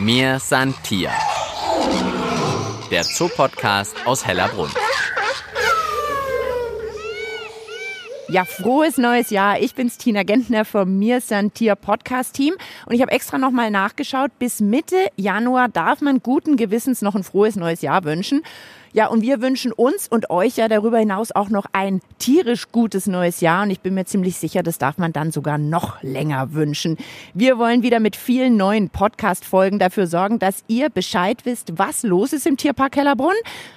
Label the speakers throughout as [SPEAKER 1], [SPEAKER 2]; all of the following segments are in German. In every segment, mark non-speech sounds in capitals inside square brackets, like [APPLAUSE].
[SPEAKER 1] Mir san Tier. Der Zoopodcast aus Hellerbrunn.
[SPEAKER 2] Ja, frohes neues Jahr. Ich bin's Tina Gentner vom Mir san Tier Podcast Team und ich habe extra nochmal nachgeschaut. Bis Mitte Januar darf man guten Gewissens noch ein frohes neues Jahr wünschen. Ja, und wir wünschen uns und euch ja darüber hinaus auch noch ein tierisch gutes neues Jahr. Und ich bin mir ziemlich sicher, das darf man dann sogar noch länger wünschen. Wir wollen wieder mit vielen neuen Podcast-Folgen dafür sorgen, dass ihr Bescheid wisst, was los ist im Tierpark Hellerbrunn,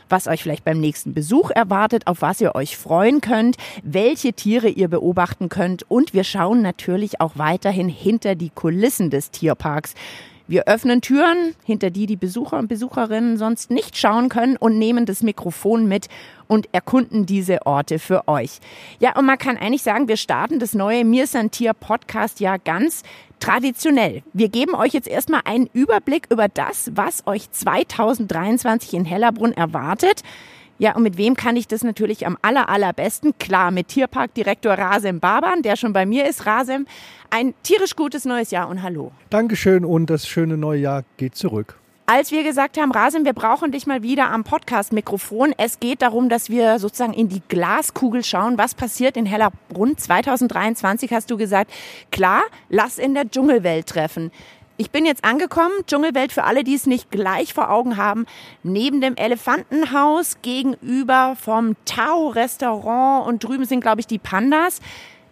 [SPEAKER 2] was euch vielleicht beim nächsten Besuch erwartet, auf was ihr euch freuen könnt, welche Tiere ihr beobachten könnt. Und wir schauen natürlich auch weiterhin hinter die Kulissen des Tierparks. Wir öffnen Türen, hinter die die Besucher und Besucherinnen sonst nicht schauen können und nehmen das Mikrofon mit und erkunden diese Orte für euch. Ja, und man kann eigentlich sagen, wir starten das neue Mir Tier Podcast ja ganz traditionell. Wir geben euch jetzt erstmal einen Überblick über das, was euch 2023 in Hellerbrunn erwartet. Ja, und mit wem kann ich das natürlich am aller, allerbesten? Klar, mit Tierparkdirektor Rasem Baban, der schon bei mir ist. Rasem, ein tierisch gutes neues Jahr und hallo.
[SPEAKER 3] Dankeschön und das schöne neue Jahr geht zurück.
[SPEAKER 2] Als wir gesagt haben, Rasim, wir brauchen dich mal wieder am Podcast-Mikrofon. Es geht darum, dass wir sozusagen in die Glaskugel schauen, was passiert in Hellerbrunn 2023, hast du gesagt. Klar, lass in der Dschungelwelt treffen. Ich bin jetzt angekommen, Dschungelwelt für alle, die es nicht gleich vor Augen haben, neben dem Elefantenhaus gegenüber vom Tau-Restaurant und drüben sind, glaube ich, die Pandas.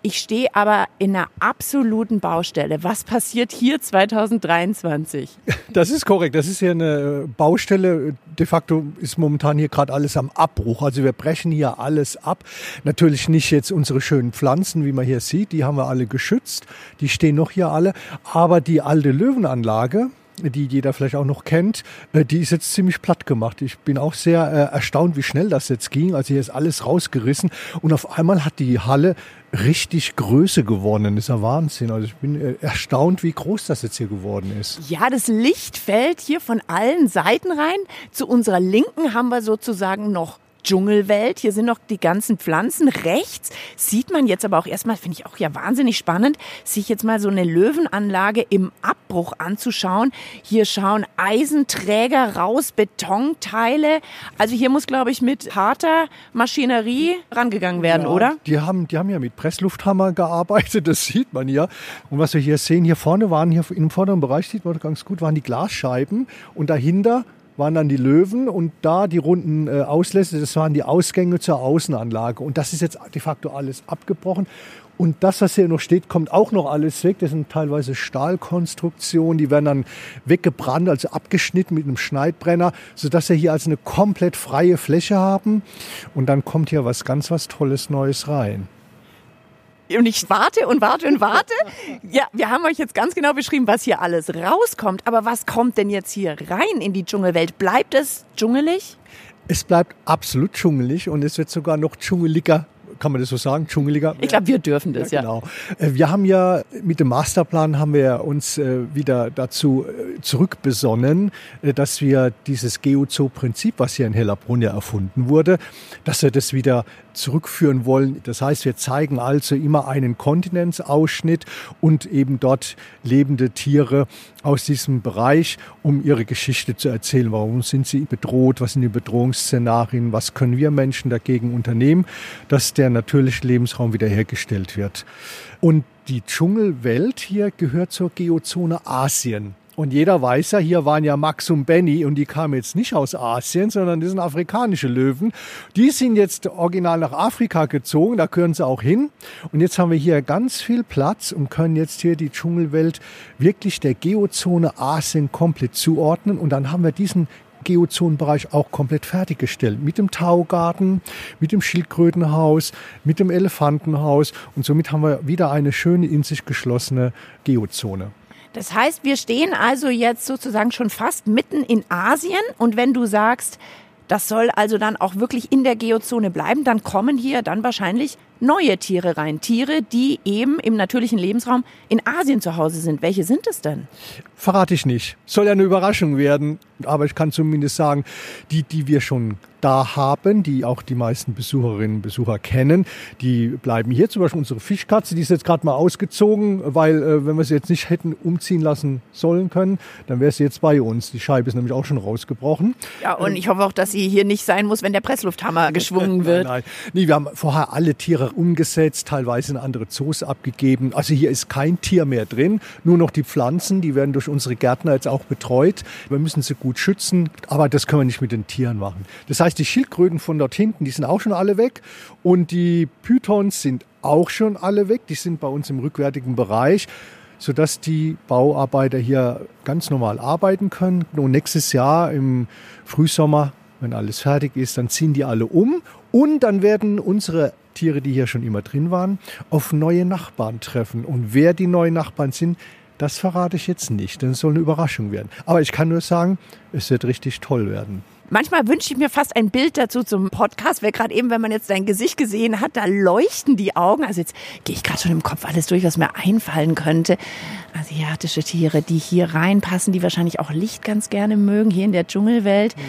[SPEAKER 2] Ich stehe aber in einer absoluten Baustelle. Was passiert hier 2023?
[SPEAKER 3] Das ist korrekt. Das ist ja eine Baustelle. De facto ist momentan hier gerade alles am Abbruch. Also wir brechen hier alles ab. Natürlich nicht jetzt unsere schönen Pflanzen, wie man hier sieht. Die haben wir alle geschützt. Die stehen noch hier alle. Aber die alte Löwenanlage, die jeder vielleicht auch noch kennt, äh, die ist jetzt ziemlich platt gemacht. Ich bin auch sehr äh, erstaunt, wie schnell das jetzt ging. Also hier ist alles rausgerissen und auf einmal hat die Halle richtig Größe gewonnen. Das ist ja Wahnsinn. Also ich bin äh, erstaunt, wie groß das jetzt hier geworden ist.
[SPEAKER 2] Ja, das Licht fällt hier von allen Seiten rein. Zu unserer Linken haben wir sozusagen noch Dschungelwelt. Hier sind noch die ganzen Pflanzen. Rechts sieht man jetzt aber auch erstmal, finde ich auch ja wahnsinnig spannend, sich jetzt mal so eine Löwenanlage im Abbruch anzuschauen. Hier schauen Eisenträger raus, Betonteile. Also hier muss, glaube ich, mit harter Maschinerie rangegangen werden,
[SPEAKER 3] ja,
[SPEAKER 2] oder?
[SPEAKER 3] Die haben, die haben ja mit Presslufthammer gearbeitet, das sieht man ja. Und was wir hier sehen, hier vorne waren, hier im vorderen Bereich sieht man ganz gut, waren die Glasscheiben und dahinter waren dann die Löwen und da die runden äh, Auslässe, das waren die Ausgänge zur Außenanlage. Und das ist jetzt de facto alles abgebrochen. Und das, was hier noch steht, kommt auch noch alles weg. Das sind teilweise Stahlkonstruktionen, die werden dann weggebrannt, also abgeschnitten mit einem Schneidbrenner, sodass wir hier also eine komplett freie Fläche haben. Und dann kommt hier was ganz was Tolles Neues rein.
[SPEAKER 2] Und ich warte und warte und warte. [LAUGHS] Ja, wir haben euch jetzt ganz genau beschrieben, was hier alles rauskommt. Aber was kommt denn jetzt hier rein in die Dschungelwelt? Bleibt es dschungelig?
[SPEAKER 3] Es bleibt absolut dschungelig und es wird sogar noch dschungeliger kann man das so sagen, dschungeliger?
[SPEAKER 2] Ich glaube, wir dürfen das, ja.
[SPEAKER 3] Genau. Äh, wir haben ja mit dem Masterplan haben wir uns äh, wieder dazu äh, zurückbesonnen, dass wir dieses Geozoo-Prinzip, was hier in Hellerbrunn ja erfunden wurde, dass wir das wieder zurückführen wollen. Das heißt, wir zeigen also immer einen Kontinentsausschnitt und eben dort lebende Tiere aus diesem Bereich, um ihre Geschichte zu erzählen. Warum sind sie bedroht? Was sind die Bedrohungsszenarien? Was können wir Menschen dagegen unternehmen, dass der natürliche Lebensraum wiederhergestellt wird? Und die Dschungelwelt hier gehört zur Geozone Asien. Und jeder weiß ja, hier waren ja Max und Benny und die kamen jetzt nicht aus Asien, sondern die sind afrikanische Löwen. Die sind jetzt original nach Afrika gezogen, da gehören sie auch hin. Und jetzt haben wir hier ganz viel Platz und können jetzt hier die Dschungelwelt wirklich der Geozone Asien komplett zuordnen. Und dann haben wir diesen Geozonenbereich auch komplett fertiggestellt. Mit dem Taugarten, mit dem Schildkrötenhaus, mit dem Elefantenhaus. Und somit haben wir wieder eine schöne in sich geschlossene Geozone.
[SPEAKER 2] Das heißt, wir stehen also jetzt sozusagen schon fast mitten in Asien. Und wenn du sagst, das soll also dann auch wirklich in der Geozone bleiben, dann kommen hier dann wahrscheinlich neue Tiere rein. Tiere, die eben im natürlichen Lebensraum in Asien zu Hause sind. Welche sind es denn?
[SPEAKER 3] Verrate ich nicht. Soll ja eine Überraschung werden. Aber ich kann zumindest sagen, die, die wir schon da haben, die auch die meisten Besucherinnen und Besucher kennen. Die bleiben hier, zum Beispiel unsere Fischkatze, die ist jetzt gerade mal ausgezogen, weil äh, wenn wir sie jetzt nicht hätten umziehen lassen sollen können, dann wäre sie jetzt bei uns. Die Scheibe ist nämlich auch schon rausgebrochen.
[SPEAKER 2] Ja, und ich hoffe auch, dass sie hier nicht sein muss, wenn der Presslufthammer [LAUGHS] geschwungen wird.
[SPEAKER 3] nein, nein. Nee, wir haben vorher alle Tiere umgesetzt, teilweise in andere Zoos abgegeben. Also hier ist kein Tier mehr drin, nur noch die Pflanzen, die werden durch unsere Gärtner jetzt auch betreut. Wir müssen sie gut schützen, aber das können wir nicht mit den Tieren machen. Das heißt, die Schildkröten von dort hinten, die sind auch schon alle weg und die Pythons sind auch schon alle weg. Die sind bei uns im rückwärtigen Bereich sodass die Bauarbeiter hier ganz normal arbeiten können. Und nächstes Jahr im Frühsommer, wenn alles fertig ist, dann ziehen die alle um und dann werden unsere Tiere, die hier schon immer drin waren, auf neue Nachbarn treffen. Und wer die neuen Nachbarn sind, das verrate ich jetzt nicht, denn es soll eine Überraschung werden. Aber ich kann nur sagen, es wird richtig toll werden.
[SPEAKER 2] Manchmal wünsche ich mir fast ein Bild dazu zum Podcast, weil gerade eben, wenn man jetzt dein Gesicht gesehen hat, da leuchten die Augen. Also jetzt gehe ich gerade schon im Kopf alles durch, was mir einfallen könnte. Asiatische Tiere, die hier reinpassen, die wahrscheinlich auch Licht ganz gerne mögen, hier in der Dschungelwelt. Mhm.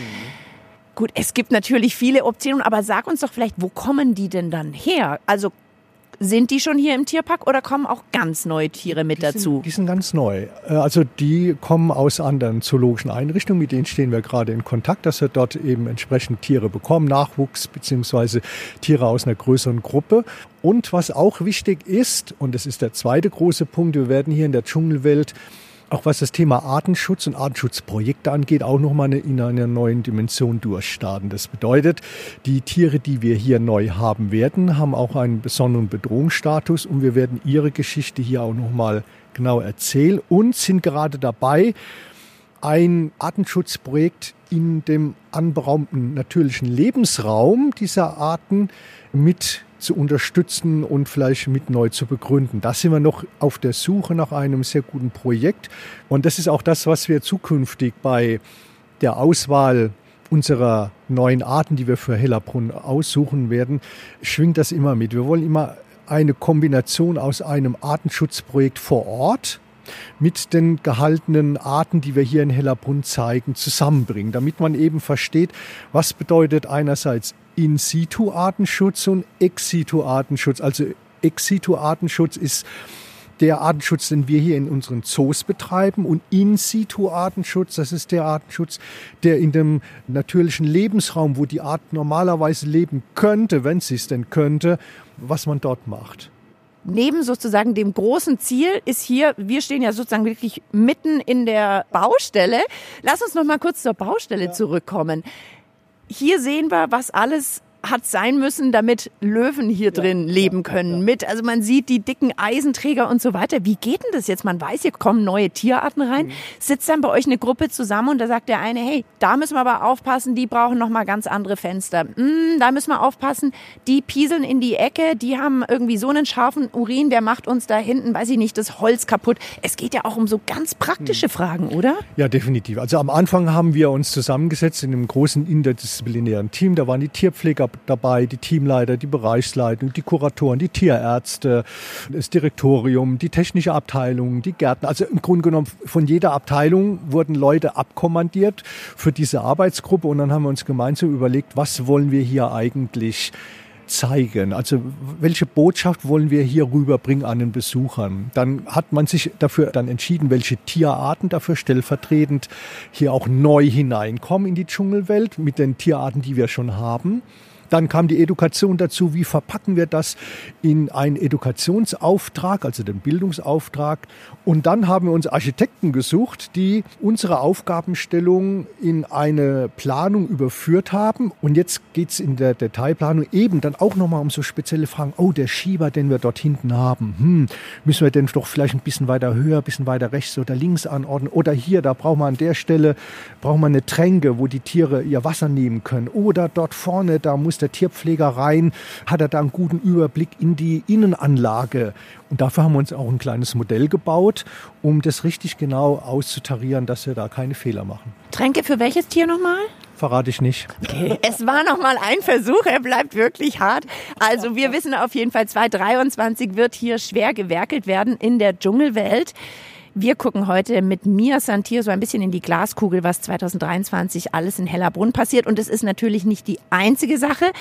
[SPEAKER 2] Gut, es gibt natürlich viele Optionen, aber sag uns doch vielleicht, wo kommen die denn dann her? Also sind die schon hier im Tierpark oder kommen auch ganz neue Tiere mit
[SPEAKER 3] die
[SPEAKER 2] dazu?
[SPEAKER 3] Sind, die sind ganz neu. Äh, also die kommen aus anderen zoologischen Einrichtungen, mit denen stehen wir gerade in Kontakt, dass wir dort eben entsprechend Tiere bekommen, Nachwuchs beziehungsweise Tiere aus einer größeren Gruppe. Und was auch wichtig ist, und das ist der zweite große Punkt, wir werden hier in der Dschungelwelt auch was das Thema Artenschutz und Artenschutzprojekte angeht, auch nochmal in einer neuen Dimension durchstarten. Das bedeutet, die Tiere, die wir hier neu haben werden, haben auch einen besonderen Bedrohungsstatus und wir werden ihre Geschichte hier auch nochmal genau erzählen und sind gerade dabei, ein Artenschutzprojekt in dem anberaumten natürlichen Lebensraum dieser Arten mit zu unterstützen und vielleicht mit neu zu begründen. Da sind wir noch auf der Suche nach einem sehr guten Projekt. Und das ist auch das, was wir zukünftig bei der Auswahl unserer neuen Arten, die wir für Hellerbrunn aussuchen werden, schwingt das immer mit. Wir wollen immer eine Kombination aus einem Artenschutzprojekt vor Ort mit den gehaltenen Arten, die wir hier in Hellerbrunn zeigen, zusammenbringen, damit man eben versteht, was bedeutet einerseits in-situ-Artenschutz und Ex-situ-Artenschutz. Also Ex-situ-Artenschutz ist der Artenschutz, den wir hier in unseren Zoos betreiben. Und In-situ-Artenschutz, das ist der Artenschutz, der in dem natürlichen Lebensraum, wo die Art normalerweise leben könnte, wenn sie es denn könnte, was man dort macht.
[SPEAKER 2] Neben sozusagen dem großen Ziel ist hier, wir stehen ja sozusagen wirklich mitten in der Baustelle. Lass uns noch mal kurz zur Baustelle ja. zurückkommen hier sehen wir, was alles hat sein müssen, damit Löwen hier ja, drin leben ja, können. Ja. Mit, also man sieht die dicken Eisenträger und so weiter. Wie geht denn das jetzt? Man weiß, hier kommen neue Tierarten rein. Mhm. Sitzt dann bei euch eine Gruppe zusammen und da sagt der eine, hey, da müssen wir aber aufpassen, die brauchen noch mal ganz andere Fenster. Mm, da müssen wir aufpassen, die pieseln in die Ecke, die haben irgendwie so einen scharfen Urin, der macht uns da hinten, weiß ich nicht, das Holz kaputt. Es geht ja auch um so ganz praktische mhm. Fragen, oder?
[SPEAKER 3] Ja, definitiv. Also am Anfang haben wir uns zusammengesetzt in einem großen interdisziplinären Team. Da waren die Tierpfleger dabei, die Teamleiter, die Bereichsleitung, die Kuratoren, die Tierärzte, das Direktorium, die technische Abteilung, die Gärtner. Also im Grunde genommen von jeder Abteilung wurden Leute abkommandiert für diese Arbeitsgruppe und dann haben wir uns gemeinsam überlegt, was wollen wir hier eigentlich zeigen? Also welche Botschaft wollen wir hier rüberbringen an den Besuchern? Dann hat man sich dafür dann entschieden, welche Tierarten dafür stellvertretend hier auch neu hineinkommen in die Dschungelwelt mit den Tierarten, die wir schon haben. Dann kam die Education dazu, wie verpacken wir das in einen Edukationsauftrag, also den Bildungsauftrag. Und dann haben wir uns Architekten gesucht, die unsere Aufgabenstellung in eine Planung überführt haben. Und jetzt geht es in der Detailplanung eben dann auch nochmal um so spezielle Fragen. Oh, der Schieber, den wir dort hinten haben, hm, müssen wir den doch vielleicht ein bisschen weiter höher, ein bisschen weiter rechts oder links anordnen. Oder hier, da brauchen wir an der Stelle, brauchen wir eine Tränke, wo die Tiere ihr Wasser nehmen können. Oder dort vorne, da muss der Tierpfleger rein, hat er da einen guten Überblick in die Innenanlage. Und dafür haben wir uns auch ein kleines Modell gebaut, um das richtig genau auszutarieren, dass wir da keine Fehler machen.
[SPEAKER 2] Tränke für welches Tier nochmal?
[SPEAKER 3] verrate ich nicht.
[SPEAKER 2] Okay. Es war noch mal ein Versuch, er bleibt wirklich hart. Also wir wissen auf jeden Fall, 2023 wird hier schwer gewerkelt werden in der Dschungelwelt. Wir gucken heute mit mir, Santier, so ein bisschen in die Glaskugel, was 2023 alles in Hellerbrunn passiert. Und es ist natürlich nicht die einzige Sache.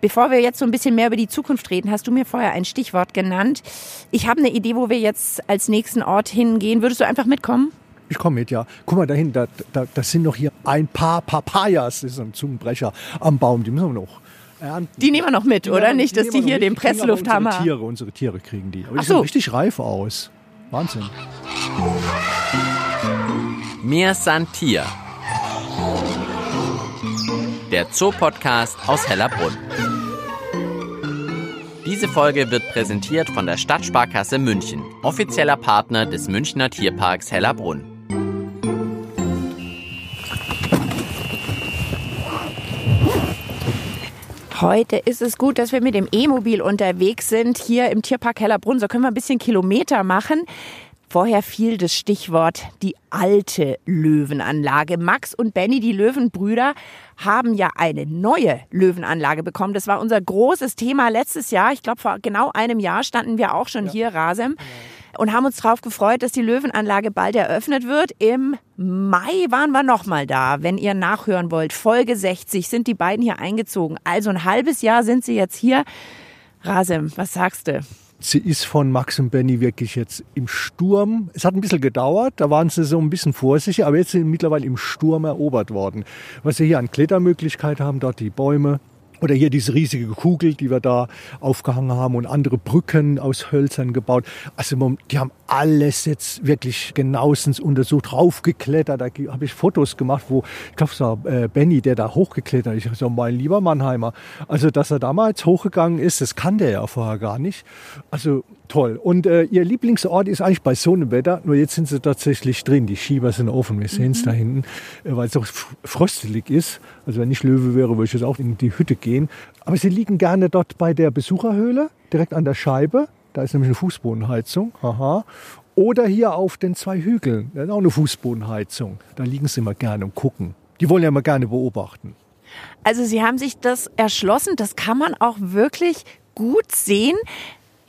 [SPEAKER 2] Bevor wir jetzt so ein bisschen mehr über die Zukunft reden, hast du mir vorher ein Stichwort genannt. Ich habe eine Idee, wo wir jetzt als nächsten Ort hingehen. Würdest du einfach mitkommen?
[SPEAKER 3] Ich komme mit, ja. Guck mal dahin, da, da, das sind noch hier ein paar Papayas, das ist ein Zungenbrecher, am Baum. Die müssen wir noch ernten.
[SPEAKER 2] Die nehmen wir noch mit,
[SPEAKER 3] Die
[SPEAKER 2] oder?
[SPEAKER 3] wir-
[SPEAKER 2] Nicht,
[SPEAKER 3] die
[SPEAKER 2] dass die
[SPEAKER 3] wir
[SPEAKER 2] hier den.
[SPEAKER 3] Die
[SPEAKER 2] Presslufthammer...
[SPEAKER 3] Unsere Tiere, unsere Tiere kriegen die. Aber die
[SPEAKER 2] Ach so.
[SPEAKER 3] sehen richtig reif aus. Wahnsinn.
[SPEAKER 1] Mir san Tier. Der Zoopodcast aus Hellerbrunn. Diese Folge wird präsentiert von der Stadtsparkasse München, offizieller Partner des Münchner Tierparks Hellerbrunn.
[SPEAKER 2] Heute ist es gut, dass wir mit dem E-Mobil unterwegs sind, hier im Tierpark Hellerbrunn. So können wir ein bisschen Kilometer machen. Vorher fiel das Stichwort die alte Löwenanlage. Max und Benny, die Löwenbrüder, haben ja eine neue Löwenanlage bekommen. Das war unser großes Thema letztes Jahr. Ich glaube, vor genau einem Jahr standen wir auch schon hier, Rasem, und haben uns darauf gefreut, dass die Löwenanlage bald eröffnet wird. Im Mai waren wir nochmal da. Wenn ihr nachhören wollt, Folge 60 sind die beiden hier eingezogen. Also ein halbes Jahr sind sie jetzt hier. Rasem, was sagst du?
[SPEAKER 3] Sie ist von Max und Benny wirklich jetzt im Sturm. Es hat ein bisschen gedauert, da waren sie so ein bisschen vorsichtig, aber jetzt sind sie mittlerweile im Sturm erobert worden. Was sie hier an Klettermöglichkeit haben, dort die Bäume. Oder hier diese riesige Kugel, die wir da aufgehangen haben und andere Brücken aus Hölzern gebaut. Also die haben alles jetzt wirklich genauestens untersucht, raufgeklettert. Da habe ich Fotos gemacht, wo, ich glaube, es war äh, Benny, der da hochgeklettert ist. Ich so, mein lieber Mannheimer. Also, dass er damals hochgegangen ist, das kann der ja vorher gar nicht. Also toll. Und äh, ihr Lieblingsort ist eigentlich bei so einem Wetter, nur jetzt sind sie tatsächlich drin. Die Schieber sind offen, wir sehen es da hinten, äh, weil es auch f- fröstelig ist. Also wenn ich Löwe wäre, würde ich jetzt auch in die Hütte gehen. Aber sie liegen gerne dort bei der Besucherhöhle, direkt an der Scheibe. Da ist nämlich eine Fußbodenheizung. Aha. Oder hier auf den zwei Hügeln. Da ist auch eine Fußbodenheizung. Da liegen sie immer gerne und gucken. Die wollen ja immer gerne beobachten.
[SPEAKER 2] Also Sie haben sich das erschlossen. Das kann man auch wirklich gut sehen.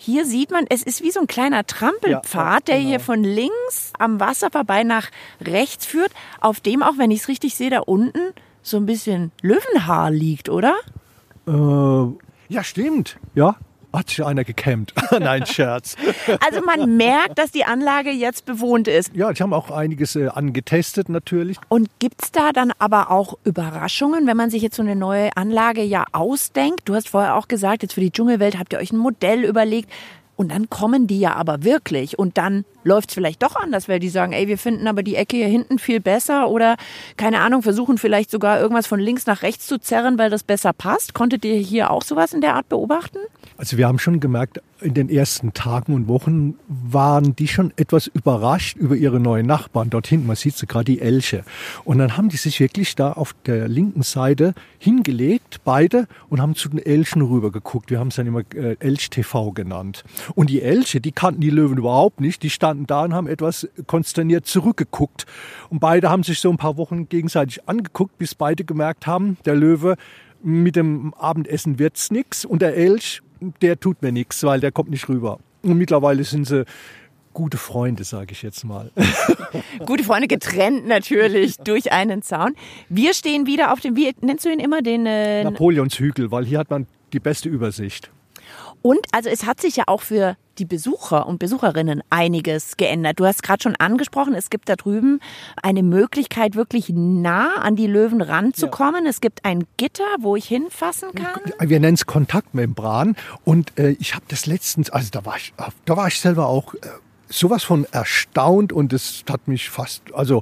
[SPEAKER 2] Hier sieht man, es ist wie so ein kleiner Trampelpfad,
[SPEAKER 3] Ja,
[SPEAKER 2] der
[SPEAKER 3] genau.
[SPEAKER 2] hier von links am Wasser vorbei nach rechts führt, auf dem auch, wenn ich es richtig sehe, da unten so ein bisschen Löwenhaar liegt, oder?
[SPEAKER 3] Äh, ja, stimmt. Ja, hat sich einer gekämmt. [LAUGHS] Nein, Scherz.
[SPEAKER 2] Also man merkt, dass die Anlage jetzt bewohnt ist.
[SPEAKER 3] Ja, ich habe auch einiges äh, angetestet natürlich.
[SPEAKER 2] Und gibt's da dann aber auch Überraschungen, wenn man sich jetzt so eine neue Anlage ja ausdenkt? Du hast vorher auch gesagt, jetzt für die Dschungelwelt habt ihr euch ein Modell überlegt. Und dann kommen die ja aber wirklich. Und dann läuft's vielleicht doch anders, weil die sagen, ey, wir finden aber die Ecke hier hinten viel besser. Oder, keine Ahnung, versuchen vielleicht sogar irgendwas von links nach rechts zu zerren, weil das besser passt. Konntet ihr hier auch sowas in der Art beobachten?
[SPEAKER 3] Also wir haben schon gemerkt, in den ersten Tagen und Wochen waren die schon etwas überrascht über ihre neuen Nachbarn. Dort hinten, man sieht sie gerade, die Elche. Und dann haben die sich wirklich da auf der linken Seite hingelegt, beide, und haben zu den Elchen rübergeguckt. Wir haben es dann immer äh, Elch-TV genannt. Und die Elche, die kannten die Löwen überhaupt nicht. Die standen da und haben etwas konsterniert zurückgeguckt. Und beide haben sich so ein paar Wochen gegenseitig angeguckt, bis beide gemerkt haben, der Löwe, mit dem Abendessen wird's nix und der Elch, der tut mir nichts, weil der kommt nicht rüber. Und mittlerweile sind sie gute Freunde, sage ich jetzt mal. [LAUGHS]
[SPEAKER 2] Gute Freunde getrennt natürlich [LAUGHS] durch einen Zaun. Wir stehen wieder auf dem, wie nennst du ihn immer, den äh,
[SPEAKER 3] Napoleonshügel, weil hier hat man die beste Übersicht.
[SPEAKER 2] Und also es hat sich ja auch für die Besucher und Besucherinnen einiges geändert. Du hast gerade schon angesprochen, es gibt da drüben eine Möglichkeit, wirklich nah an die Löwen ranzukommen. Es gibt ein Gitter, wo ich hinfassen kann.
[SPEAKER 3] Wir nennen es Kontaktmembran. Und äh, ich habe das letztens, also da war ich, da war ich selber auch äh, sowas von erstaunt und es hat mich fast, also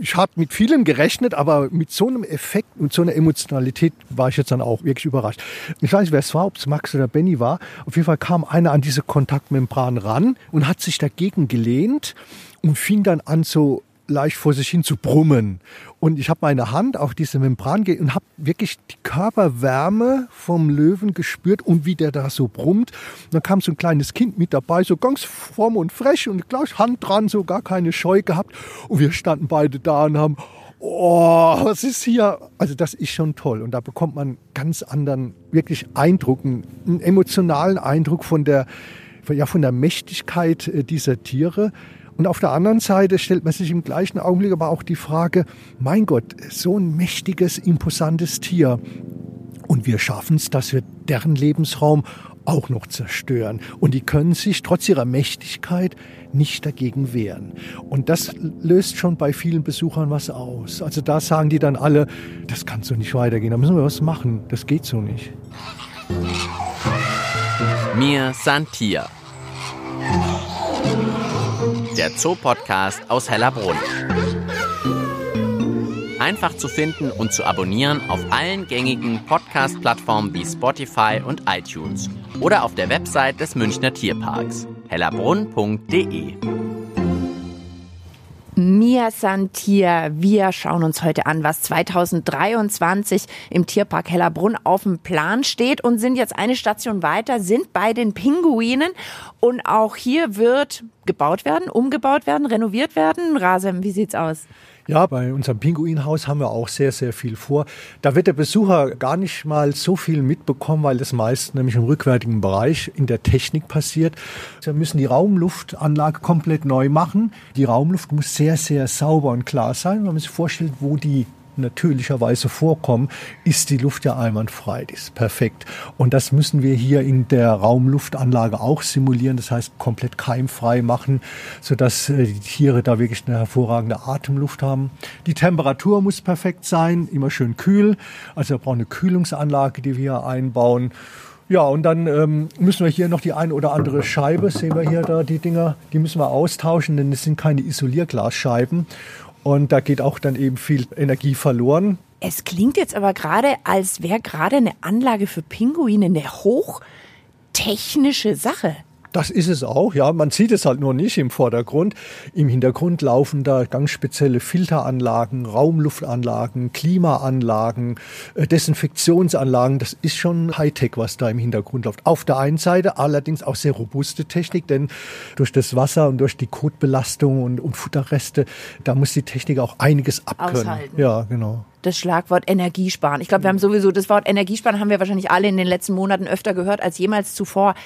[SPEAKER 3] ich habe mit vielem gerechnet, aber mit so einem Effekt und so einer Emotionalität war ich jetzt dann auch wirklich überrascht. Ich weiß nicht, wer es war, ob es Max oder Benny war. Auf jeden Fall kam einer an diese Kontaktmembran ran und hat sich dagegen gelehnt und fing dann an so leicht vor sich hin zu brummen. Und ich habe meine Hand auf diese Membran ge und habe wirklich die Körperwärme vom Löwen gespürt und wie der da so brummt. Und dann kam so ein kleines Kind mit dabei, so ganz fromm und frech und gleich Hand dran, so gar keine Scheu gehabt. Und wir standen beide da und haben, oh, was ist hier? Also das ist schon toll. Und da bekommt man ganz anderen, wirklich Eindruck, einen, einen emotionalen Eindruck von der, ja, von der Mächtigkeit äh, dieser Tiere. Und auf der anderen Seite stellt man sich im gleichen Augenblick aber auch die Frage, mein Gott, so ein mächtiges, imposantes Tier. Und wir schaffen es, dass wir deren Lebensraum auch noch zerstören. Und die können sich trotz ihrer Mächtigkeit nicht dagegen wehren. Und das löst schon bei vielen Besuchern was aus. Also da sagen die dann alle, das kann so nicht weitergehen, da müssen wir was machen, das geht so nicht.
[SPEAKER 1] Mir Santia. Der Zoo-Podcast aus Hellerbrunn. Einfach zu finden und zu abonnieren auf allen gängigen Podcast-Plattformen wie Spotify und iTunes oder auf der Website des Münchner Tierparks hellerbrunn.de.
[SPEAKER 2] Mia Santier, wir schauen uns heute an, was 2023 im Tierpark Hellerbrunn auf dem Plan steht und sind jetzt eine Station weiter, sind bei den Pinguinen und auch hier wird gebaut werden, umgebaut werden, renoviert werden. Rasem, wie sieht's aus?
[SPEAKER 3] Ja, bei unserem Pinguinhaus haben wir auch sehr, sehr viel vor. Da wird der Besucher gar nicht mal so viel mitbekommen, weil das meist nämlich im rückwärtigen Bereich in der Technik passiert. Wir müssen die Raumluftanlage komplett neu machen. Die Raumluft muss sehr, sehr sauber und klar sein. Man sich vorstellt, wo die natürlicherweise vorkommen, ist die Luft ja einwandfrei. Die ist perfekt. Und das müssen wir hier in der Raumluftanlage auch simulieren. Das heißt, komplett keimfrei machen, sodass äh, die Tiere da wirklich eine hervorragende Atemluft haben. Die Temperatur muss perfekt sein, immer schön kühl. Also wir brauchen eine Kühlungsanlage, die wir hier einbauen. Ja, und dann ähm, müssen wir hier noch die eine oder andere Scheibe, sehen wir hier da die Dinger, die müssen wir austauschen, denn es sind keine Isolierglasscheiben. Und da geht auch dann eben viel Energie verloren.
[SPEAKER 2] Es klingt jetzt aber gerade, als wäre gerade eine Anlage für Pinguine eine hochtechnische Sache.
[SPEAKER 3] Das ist es auch, ja. Man sieht es halt nur nicht im Vordergrund. Im Hintergrund laufen da ganz spezielle Filteranlagen, Raumluftanlagen, Klimaanlagen, äh, Desinfektionsanlagen. Das ist schon Hightech, was da im Hintergrund läuft. Auf der einen Seite allerdings auch sehr robuste Technik, denn durch das Wasser und durch die Kotbelastung und, und Futterreste, da muss die Technik auch einiges abkönnen.
[SPEAKER 2] Aushalten.
[SPEAKER 3] Ja, genau
[SPEAKER 2] das Schlagwort Energiesparen. Ich glaube, wir haben sowieso das Wort Energiesparen haben wir wahrscheinlich alle in den letzten Monaten öfter gehört als jemals zuvor.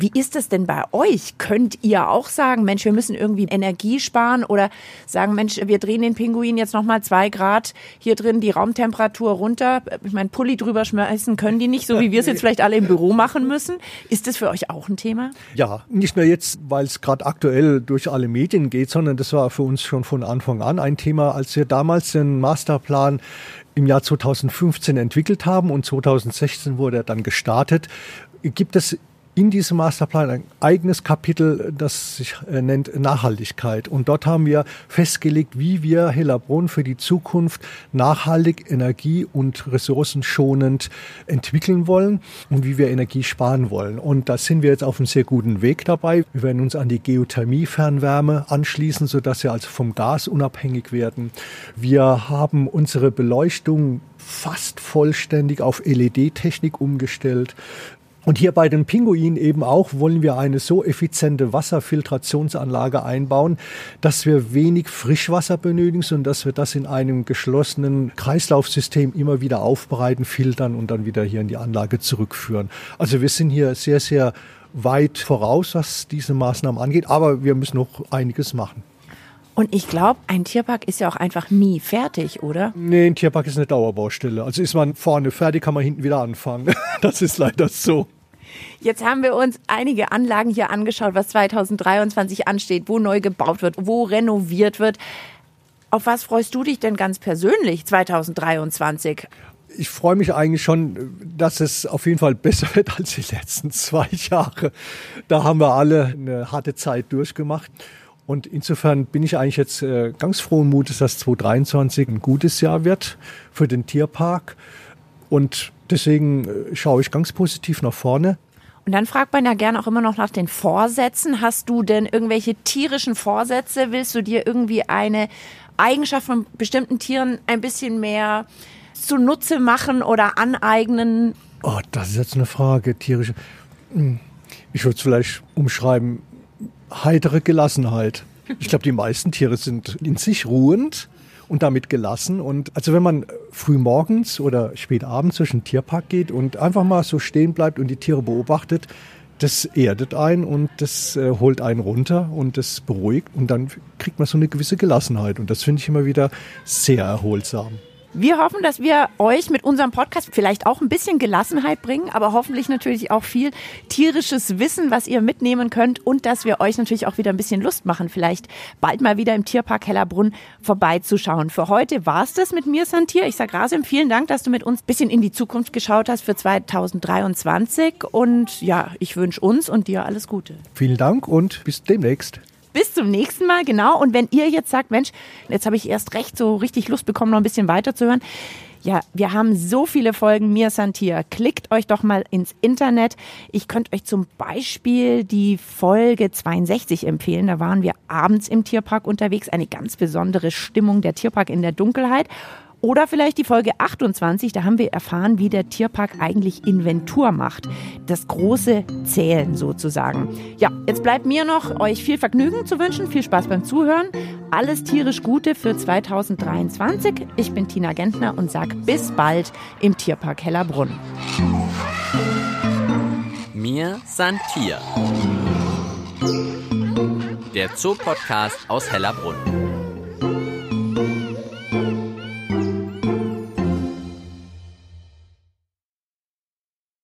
[SPEAKER 2] Wie ist es denn bei euch? Könnt ihr auch sagen, Mensch, wir müssen irgendwie Energie sparen oder sagen, Mensch, wir drehen den Pinguin jetzt nochmal zwei Grad hier drin die Raumtemperatur runter? Ich meine, Pulli drüber schmeißen können die nicht, so wie wir es jetzt vielleicht alle im Büro machen müssen. Ist das für euch auch ein Thema?
[SPEAKER 3] Ja, nicht nur jetzt, weil es gerade aktuell durch alle Medien geht, sondern das war für uns schon von Anfang an ein Thema, als wir damals den Masterplan im Jahr 2015 entwickelt haben und 2016 wurde er dann gestartet, gibt es in diesem Masterplan ein eigenes Kapitel, das sich äh, nennt Nachhaltigkeit. Und dort haben wir festgelegt, wie wir Hellerbrunn für die Zukunft nachhaltig, energie- und ressourcenschonend entwickeln wollen und wie wir Energie sparen wollen. Und da sind wir jetzt auf einem sehr guten Weg dabei. Wir werden uns an die Geothermie-Fernwärme anschließen, sodass wir also vom Gas unabhängig werden. Wir haben unsere Beleuchtung fast vollständig auf LED-Technik umgestellt. Und hier bei den Pinguinen eben auch wollen wir eine so effiziente Wasserfiltrationsanlage einbauen, dass wir wenig Frischwasser benötigen, sondern dass wir das in einem geschlossenen Kreislaufsystem immer wieder aufbereiten, filtern und dann wieder hier in die Anlage zurückführen. Also wir sind hier sehr, sehr weit voraus, was diese Maßnahmen angeht, aber wir müssen noch einiges machen.
[SPEAKER 2] Und ich glaube, ein Tierpark ist ja auch einfach nie fertig, oder?
[SPEAKER 3] Nee, ein Tierpark ist eine Dauerbaustelle. Also ist man vorne fertig, kann man hinten wieder anfangen. [LAUGHS] Das ist leider so.
[SPEAKER 2] Jetzt haben wir uns einige Anlagen hier angeschaut, was 2023 ansteht, wo neu gebaut wird, wo renoviert wird. Auf was freust du dich denn ganz persönlich 2023?
[SPEAKER 3] Ich freue mich eigentlich schon, dass es auf jeden Fall besser [LAUGHS] wird als die letzten zwei Jahre. Da haben wir alle eine harte Zeit durchgemacht. Und insofern bin ich eigentlich jetzt äh, ganz frohen Mutes, dass 2023 ein gutes Jahr wird für den Tierpark. Und deswegen äh, schaue ich ganz positiv nach vorne.
[SPEAKER 2] Und dann fragt man ja gerne auch immer noch nach den Vorsätzen. Hast du denn irgendwelche tierischen Vorsätze? Willst du dir irgendwie eine Eigenschaft von bestimmten Tieren ein bisschen mehr zunutze machen oder aneignen?
[SPEAKER 3] Oh, das ist jetzt eine Frage, tierische. Hm, ich würde es vielleicht umschreiben, heitere Gelassenheit. Ich glaube, die meisten Tiere sind in sich ruhend und damit gelassen. Und also wenn man früh morgens oder spät abends durch den Tierpark geht und einfach mal so stehen bleibt und die Tiere beobachtet, das erdet ein und das äh, holt einen runter und das beruhigt und dann kriegt man so eine gewisse Gelassenheit und das finde ich immer wieder sehr erholsam.
[SPEAKER 2] Wir hoffen, dass wir euch mit unserem Podcast vielleicht auch ein bisschen Gelassenheit bringen, aber hoffentlich natürlich auch viel tierisches Wissen, was ihr mitnehmen könnt und dass wir euch natürlich auch wieder ein bisschen Lust machen, vielleicht bald mal wieder im Tierpark Hellerbrunn vorbeizuschauen. Für heute war es das mit mir, Santier. Ich sage Rasim, vielen Dank, dass du mit uns ein bisschen in die Zukunft geschaut hast für 2023 und ja, ich wünsche uns und dir alles Gute.
[SPEAKER 3] Vielen Dank und bis demnächst.
[SPEAKER 2] Bis zum nächsten Mal, genau. Und wenn ihr jetzt sagt, Mensch, jetzt habe ich erst recht so richtig Lust bekommen, noch ein bisschen weiterzuhören. Ja, wir haben so viele Folgen Mir Santier. Klickt euch doch mal ins Internet. Ich könnte euch zum Beispiel die Folge 62 empfehlen. Da waren wir abends im Tierpark unterwegs. Eine ganz besondere Stimmung der Tierpark in der Dunkelheit. Oder vielleicht die Folge 28, da haben wir erfahren, wie der Tierpark eigentlich Inventur macht. Das große Zählen sozusagen. Ja, jetzt bleibt mir noch, euch viel Vergnügen zu wünschen, viel Spaß beim Zuhören. Alles tierisch Gute für 2023. Ich bin Tina Gentner und sag bis bald im Tierpark Hellerbrunn.
[SPEAKER 1] Mir san Tier. Der Zoopodcast aus Hellerbrunn.